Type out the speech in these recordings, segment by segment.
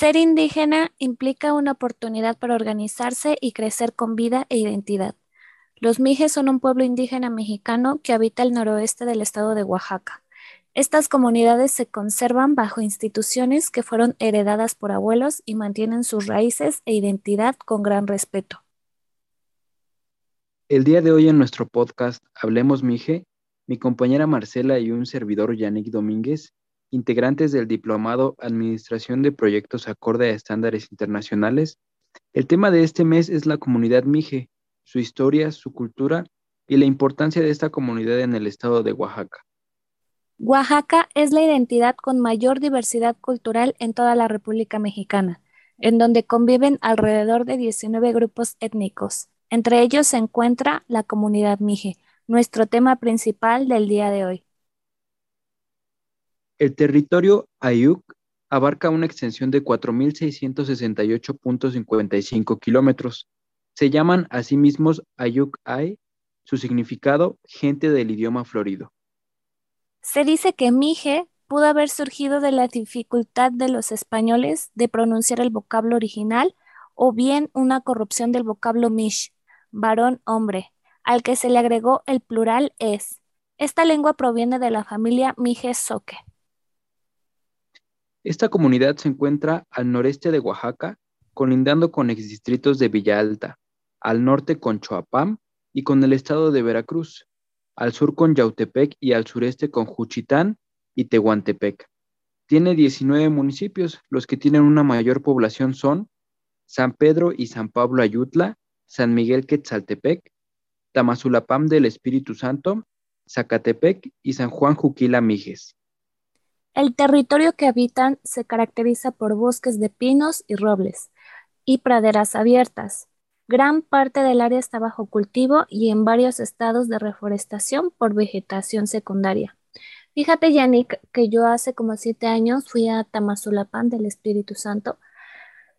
Ser indígena implica una oportunidad para organizarse y crecer con vida e identidad. Los Mijes son un pueblo indígena mexicano que habita el noroeste del estado de Oaxaca. Estas comunidades se conservan bajo instituciones que fueron heredadas por abuelos y mantienen sus raíces e identidad con gran respeto. El día de hoy en nuestro podcast Hablemos Mije, mi compañera Marcela y un servidor Yannick Domínguez, integrantes del Diplomado Administración de Proyectos acorde a estándares internacionales, el tema de este mes es la comunidad Mije, su historia, su cultura y la importancia de esta comunidad en el estado de Oaxaca. Oaxaca es la identidad con mayor diversidad cultural en toda la República Mexicana, en donde conviven alrededor de 19 grupos étnicos. Entre ellos se encuentra la comunidad Mije, nuestro tema principal del día de hoy. El territorio Ayuk abarca una extensión de 4.668.55 kilómetros. Se llaman a sí mismos Ayuk-Ay, su significado, gente del idioma florido. Se dice que Mije pudo haber surgido de la dificultad de los españoles de pronunciar el vocablo original o bien una corrupción del vocablo Mish, varón-hombre, al que se le agregó el plural es. Esta lengua proviene de la familia Mije-Soque. Esta comunidad se encuentra al noreste de Oaxaca, colindando con exdistritos de Villa Alta, al norte con Choapam y con el estado de Veracruz, al sur con Yautepec y al sureste con Juchitán y Tehuantepec. Tiene 19 municipios, los que tienen una mayor población son San Pedro y San Pablo Ayutla, San Miguel Quetzaltepec, Tamazulapam del Espíritu Santo, Zacatepec y San Juan Juquila Mijes. El territorio que habitan se caracteriza por bosques de pinos y robles y praderas abiertas. Gran parte del área está bajo cultivo y en varios estados de reforestación por vegetación secundaria. Fíjate, Yannick, que yo hace como siete años fui a Tamazulapam del Espíritu Santo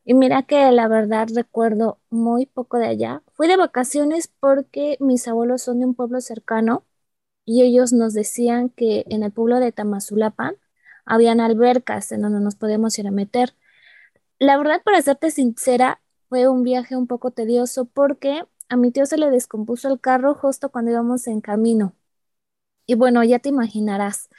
y mira que la verdad recuerdo muy poco de allá. Fui de vacaciones porque mis abuelos son de un pueblo cercano y ellos nos decían que en el pueblo de Tamazulapan habían albercas en donde nos podíamos ir a meter. La verdad, para serte sincera, fue un viaje un poco tedioso porque a mi tío se le descompuso el carro justo cuando íbamos en camino. Y bueno, ya te imaginarás.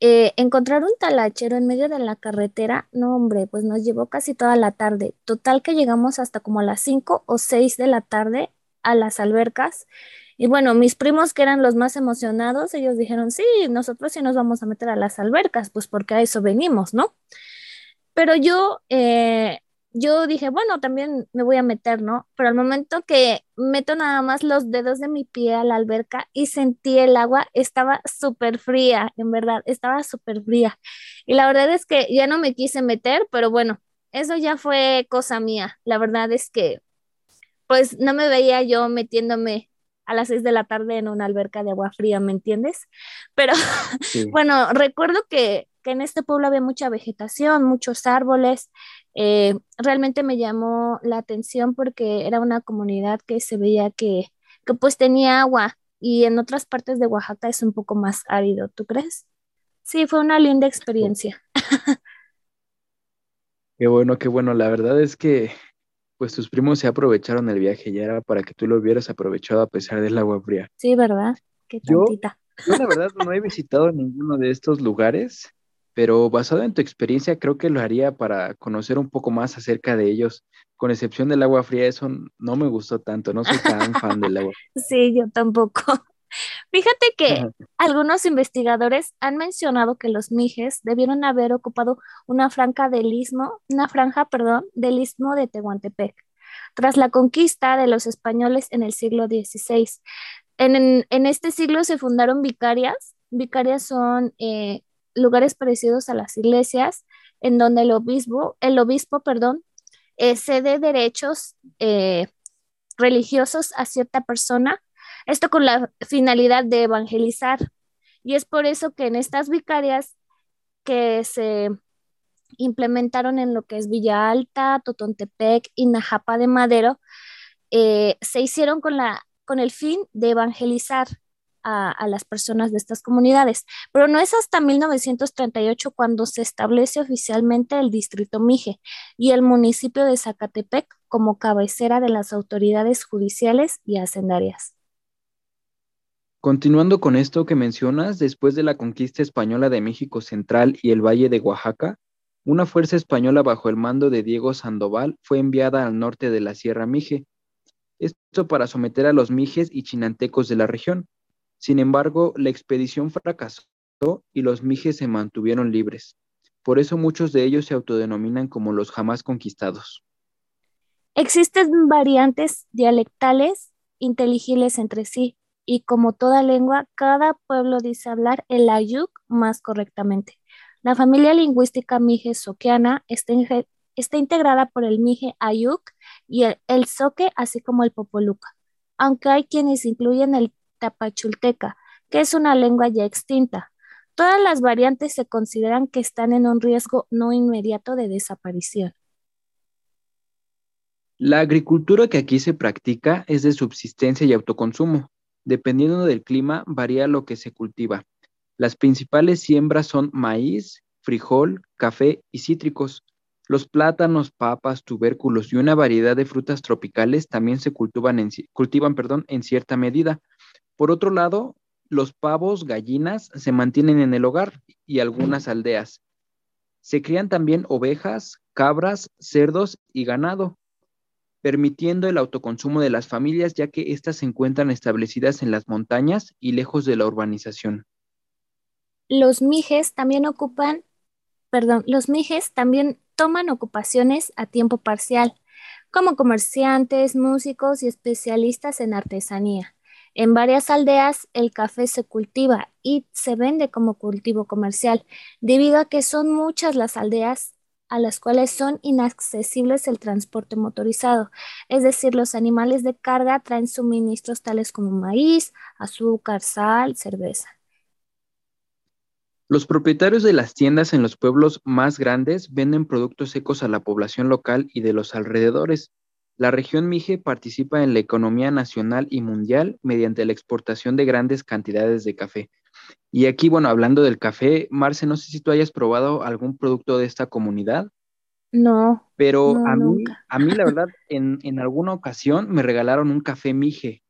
Eh, encontrar un talachero en medio de la carretera, no hombre, pues nos llevó casi toda la tarde. Total que llegamos hasta como a las 5 o 6 de la tarde a las albercas. Y bueno, mis primos que eran los más emocionados, ellos dijeron, sí, nosotros sí nos vamos a meter a las albercas, pues porque a eso venimos, ¿no? Pero yo eh, yo dije, bueno, también me voy a meter, ¿no? Pero al momento que meto nada más los dedos de mi pie a la alberca y sentí el agua, estaba súper fría, en verdad, estaba súper fría. Y la verdad es que ya no me quise meter, pero bueno, eso ya fue cosa mía. La verdad es que, pues no me veía yo metiéndome a las seis de la tarde en una alberca de agua fría, ¿me entiendes? Pero bueno, recuerdo que, que en este pueblo había mucha vegetación, muchos árboles, eh, realmente me llamó la atención porque era una comunidad que se veía que, que pues tenía agua y en otras partes de Oaxaca es un poco más árido, ¿tú crees? Sí, fue una linda experiencia. Qué bueno, qué bueno. La verdad es que pues tus primos se aprovecharon el viaje y era para que tú lo hubieras aprovechado a pesar del agua fría. Sí, ¿verdad? Qué tontita. Yo, yo la verdad no he visitado ninguno de estos lugares pero basado en tu experiencia, creo que lo haría para conocer un poco más acerca de ellos. Con excepción del agua fría, eso no me gustó tanto, no soy tan fan del agua. Sí, yo tampoco. Fíjate que algunos investigadores han mencionado que los mijes debieron haber ocupado una franja del istmo, una franja, perdón, del istmo de Tehuantepec, tras la conquista de los españoles en el siglo XVI. En, en, este siglo se fundaron vicarias. Vicarias son eh, lugares parecidos a las iglesias, en donde el obispo, el obispo, perdón, eh, cede derechos eh, religiosos a cierta persona, esto con la finalidad de evangelizar. Y es por eso que en estas vicarias que se implementaron en lo que es Villa Alta, Totontepec y Najapa de Madero, eh, se hicieron con, la, con el fin de evangelizar a, las personas de estas comunidades, pero no es hasta 1938 cuando se establece oficialmente el distrito Mije y el municipio de Zacatepec como cabecera de las autoridades judiciales y hacendarias. Continuando con esto que mencionas, después de la conquista española de México Central y el Valle de Oaxaca, una fuerza española bajo el mando de Diego Sandoval fue enviada al norte de la Sierra Mije, esto para someter a los mijes y chinantecos de la región. Sin embargo, la expedición fracasó y los mijes se mantuvieron libres. Por eso muchos de ellos se autodenominan como los jamás conquistados. Existen variantes dialectales inteligibles entre sí, y como toda lengua, cada pueblo dice hablar el ayuk más correctamente. La familia lingüística mije-soqueana está, está, integrada por el mije ayuk y el, el soque, así como el popoluca, aunque hay quienes incluyen el tapachulteca, que es una lengua ya extinta. Todas las variantes se consideran que están en un riesgo no inmediato de desaparición. La agricultura que aquí se practica es de subsistencia y autoconsumo. Dependiendo del clima, varía lo que se cultiva. Las principales siembras son maíz, frijol, café y cítricos. Los plátanos, papas, tubérculos y una variedad de frutas tropicales también se cultivan en, cultivan, en cierta medida. Por otro lado, los pavos, gallinas se mantienen en el hogar y algunas aldeas. Se crían también ovejas, cabras, cerdos y ganado permitiendo el autoconsumo de las familias ya que éstas se encuentran establecidas en las montañas y lejos de la urbanización. Los mijes también ocupan, perdón, los mijes también toman ocupaciones a tiempo parcial, como comerciantes, músicos y especialistas en artesanía. En varias aldeas el café se cultiva y se vende como cultivo comercial, debido a que son muchas las aldeas a las cuales son inaccesibles el transporte motorizado, es decir, los animales de carga traen suministros tales como maíz, azúcar, sal, cerveza. Los propietarios de las tiendas en los pueblos más grandes venden productos secos a la población local y de los alrededores. La región Mije participa en la economía nacional y mundial mediante la exportación de grandes cantidades de café, y aquí, bueno, hablando del café, Marce, no sé si tú hayas probado algún producto de esta comunidad. No. Pero a, mí, a mí, la verdad, en, en, alguna ocasión me regalaron un café Mije,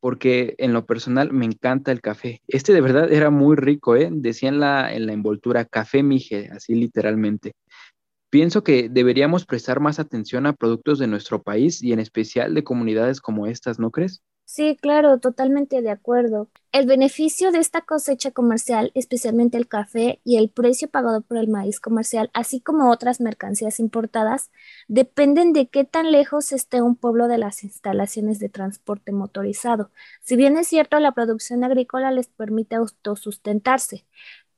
porque en lo personal me encanta el café. Este de verdad era muy rico, ¿eh? Decía en la, en la envoltura café Mije, así literalmente. Pienso que deberíamos prestar más atención a productos de nuestro país y en especial de comunidades como estas, ¿no crees? Sí, claro, totalmente de acuerdo. El beneficio de esta cosecha comercial, especialmente el café y el precio pagado por el maíz comercial, así como otras mercancías importadas, dependen de qué tan lejos esté un pueblo de las instalaciones de transporte motorizado. Si bien es cierto, la producción agrícola les permite autosustentarse,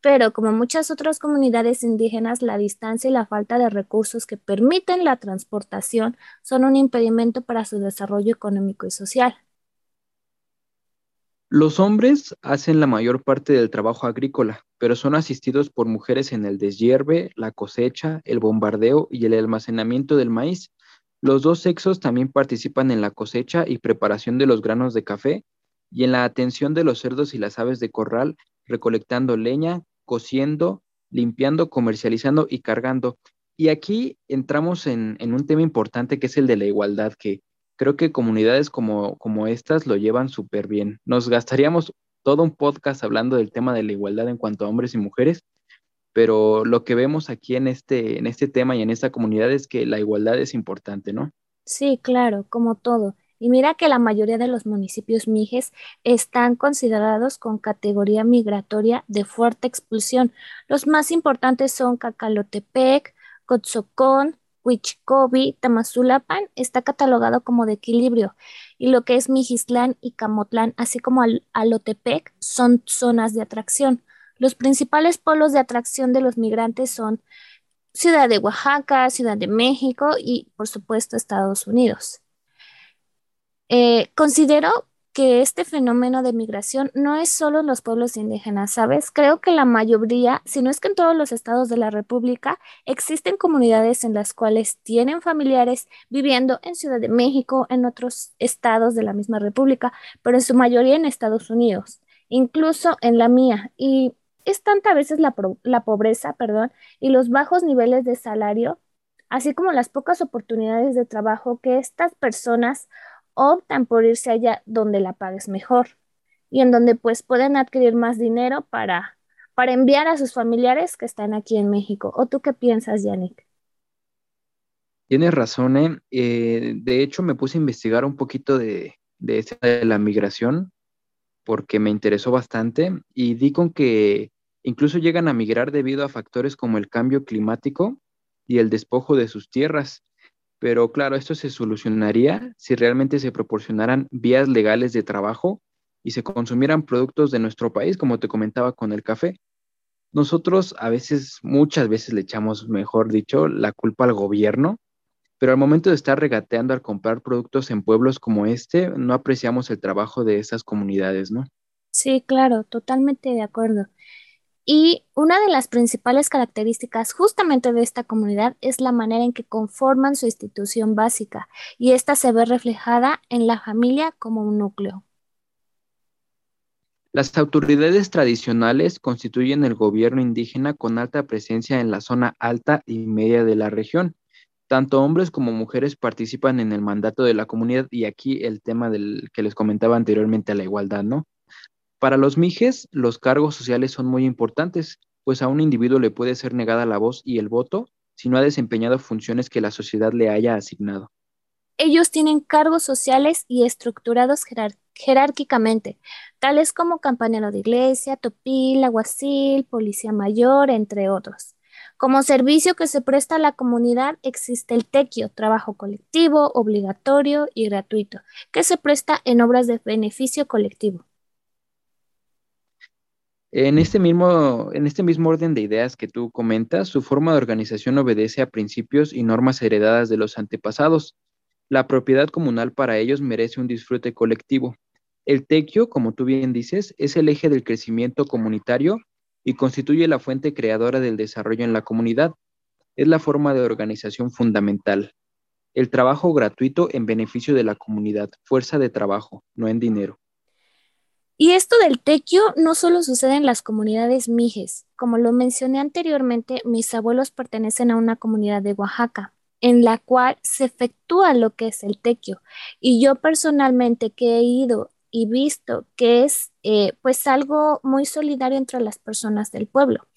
pero como muchas otras comunidades indígenas, la distancia y la falta de recursos que permiten la transportación son un impedimento para su desarrollo económico y social. Los hombres hacen la mayor parte del trabajo agrícola, pero son asistidos por mujeres en el deshierve, la cosecha, el bombardeo y el almacenamiento del maíz. Los dos sexos también participan en la cosecha y preparación de los granos de café y en la atención de los cerdos y las aves de corral, recolectando leña, cociendo, limpiando, comercializando y cargando. Y aquí entramos en, en un tema importante que es el de la igualdad, que creo que comunidades como, como estas lo llevan súper bien. Nos gastaríamos todo un podcast hablando del tema de la igualdad en cuanto a hombres y mujeres, pero lo que vemos aquí en este, en este tema y en esta comunidad es que la igualdad es importante, ¿no? Sí, claro, como todo. Y mira que la mayoría de los municipios mijes están considerados con categoría migratoria de fuerte expulsión. Los más importantes son Cacalotepec, Cotzocón, Huichicobi, Tamazulapan está catalogado como de equilibrio y lo que es Mijistlán y Camotlán, así como Alotepec, son zonas de atracción. Los principales polos de atracción de los migrantes son Ciudad de Oaxaca, Ciudad de México y, por supuesto, Estados Unidos. Eh, considero que este fenómeno de migración no es solo en los pueblos indígenas, ¿sabes? Creo que la mayoría, si no es que en todos los estados de la República, existen comunidades en las cuales tienen familiares viviendo en Ciudad de México, en otros estados de la misma República, pero en su mayoría en Estados Unidos. incluso en la mía. Y es tanta a veces la, la pobreza, perdón, y los bajos niveles de salario, así como las pocas oportunidades de trabajo que estas personas optan por irse allá donde la pagues mejor y en donde pues pueden adquirir más dinero para, para enviar a sus familiares que están aquí en México. ¿O tú qué piensas, Yannick? Tienes razón, ¿eh? ¿eh? de hecho, me puse a investigar un poquito de, de, de la migración porque me interesó bastante y di con que incluso llegan a migrar debido a factores como el cambio climático y el despojo de sus tierras. Pero claro, esto se solucionaría si realmente se proporcionaran vías legales de trabajo y se consumieran productos de nuestro país, como te comentaba con el café. Nosotros a veces, muchas veces le echamos, mejor dicho, la culpa al gobierno, pero al momento de estar regateando al comprar productos en pueblos como este, no apreciamos el trabajo de esas comunidades, ¿no? Sí, claro, totalmente de acuerdo. Y una de las principales características justamente de esta comunidad es la manera en que conforman su institución básica, y esta se ve reflejada en la familia como un núcleo. Las autoridades tradicionales constituyen el gobierno indígena con alta presencia en la zona alta y media de la región. Tanto hombres como mujeres participan en el mandato de la comunidad y aquí el tema del que les comentaba anteriormente, la igualdad, ¿no? Para los mijes, los cargos sociales son muy importantes, pues a un individuo le puede ser negada la voz y el voto si no ha desempeñado funciones que la sociedad le haya asignado. Ellos tienen cargos sociales y estructurados jerárquicamente, tales como campanero de iglesia, topil, aguacil, policía mayor, entre otros. Como servicio que se presta a la comunidad existe el tequio, trabajo colectivo, obligatorio y gratuito, que se presta en obras de beneficio colectivo. En este, mismo, en este mismo orden de ideas que tú comentas, su forma de organización obedece a principios y normas heredadas de los antepasados. La propiedad comunal para ellos merece un disfrute colectivo. El tequio, como tú bien dices, es el eje del crecimiento comunitario y constituye la fuente creadora del desarrollo en la comunidad. Es la forma de organización fundamental. El trabajo gratuito en beneficio de la comunidad, fuerza de trabajo, no en dinero. Y esto del tequio no solo sucede en las comunidades mijes. Como lo mencioné anteriormente, mis abuelos pertenecen a una comunidad de Oaxaca, en la cual se efectúa lo que es el tequio. Y yo personalmente que he ido y visto que es eh, pues algo muy solidario entre las personas del pueblo.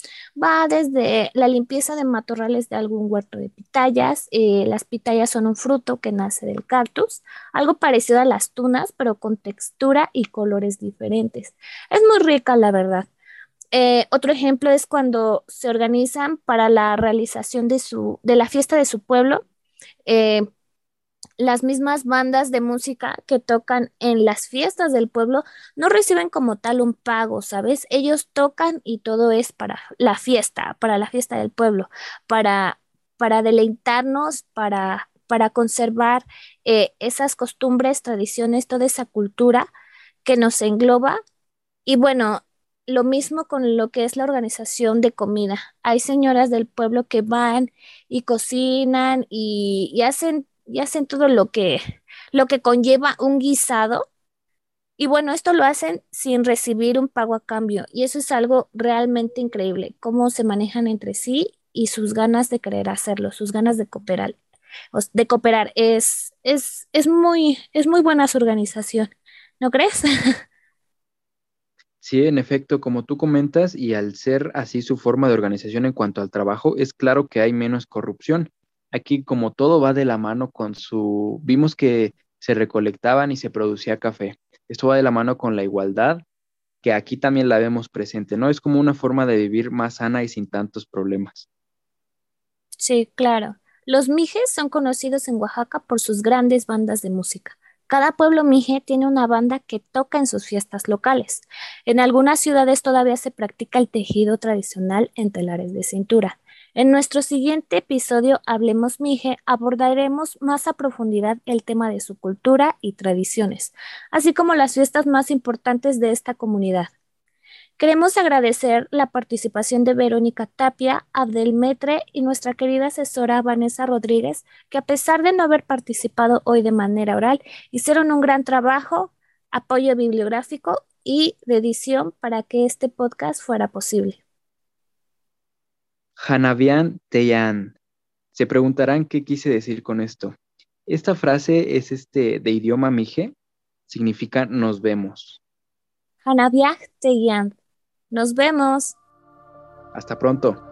Va desde la limpieza de matorrales de algún huerto de pitayas. Eh, las pitayas son un fruto que nace del cactus, algo parecido a las tunas, pero con textura y colores diferentes. Es muy rica, la verdad. Eh, otro ejemplo es cuando se organizan para la realización de, su, de la fiesta de su pueblo las mismas bandas de música que tocan en las fiestas del pueblo no reciben como tal un pago, ¿sabes? Ellos tocan y todo es para la fiesta, para la fiesta del pueblo, para, para deleitarnos, para, para conservar eh, esas costumbres, tradiciones, toda esa cultura que nos engloba. Y bueno, lo mismo con lo que es la organización de comida. Hay señoras del pueblo que van y cocinan y, y hacen y hacen todo lo que, lo que conlleva un guisado. Y bueno, esto lo hacen sin recibir un pago a cambio. Y eso es algo realmente increíble, cómo se manejan entre sí y sus ganas de querer hacerlo, sus ganas de cooperar. De cooperar es, es, es, muy, es muy buena su organización, ¿no crees? Sí, en efecto, como tú comentas, y al ser así su forma de organización en cuanto al trabajo, es claro que hay menos corrupción aquí como todo va de la mano con su, vimos que se recolectaban y se producía café. Esto va de la mano con la igualdad, que aquí también la vemos presente, ¿no? Es como una forma de vivir más sana y sin tantos problemas. Sí, claro. Los mijes son conocidos en Oaxaca por sus grandes bandas de música. Cada pueblo mije tiene una banda que toca en sus fiestas locales. En algunas ciudades todavía se practica el tejido tradicional en telares de cintura. En nuestro siguiente episodio, Hablemos Mije, abordaremos más a profundidad el tema de su cultura y tradiciones, así como las fiestas más importantes de esta comunidad. Queremos agradecer la participación de Verónica Tapia, Abdelmetre y nuestra querida asesora Vanessa Rodríguez, que a pesar de no haber participado hoy de manera oral, hicieron un gran trabajo, apoyo bibliográfico y de edición para que este podcast fuera posible. Hanavian Teyan. Se preguntarán qué quise decir con esto. Esta frase es este de idioma mije, significa nos vemos. Hanavian Teyan. Nos vemos. Hasta pronto.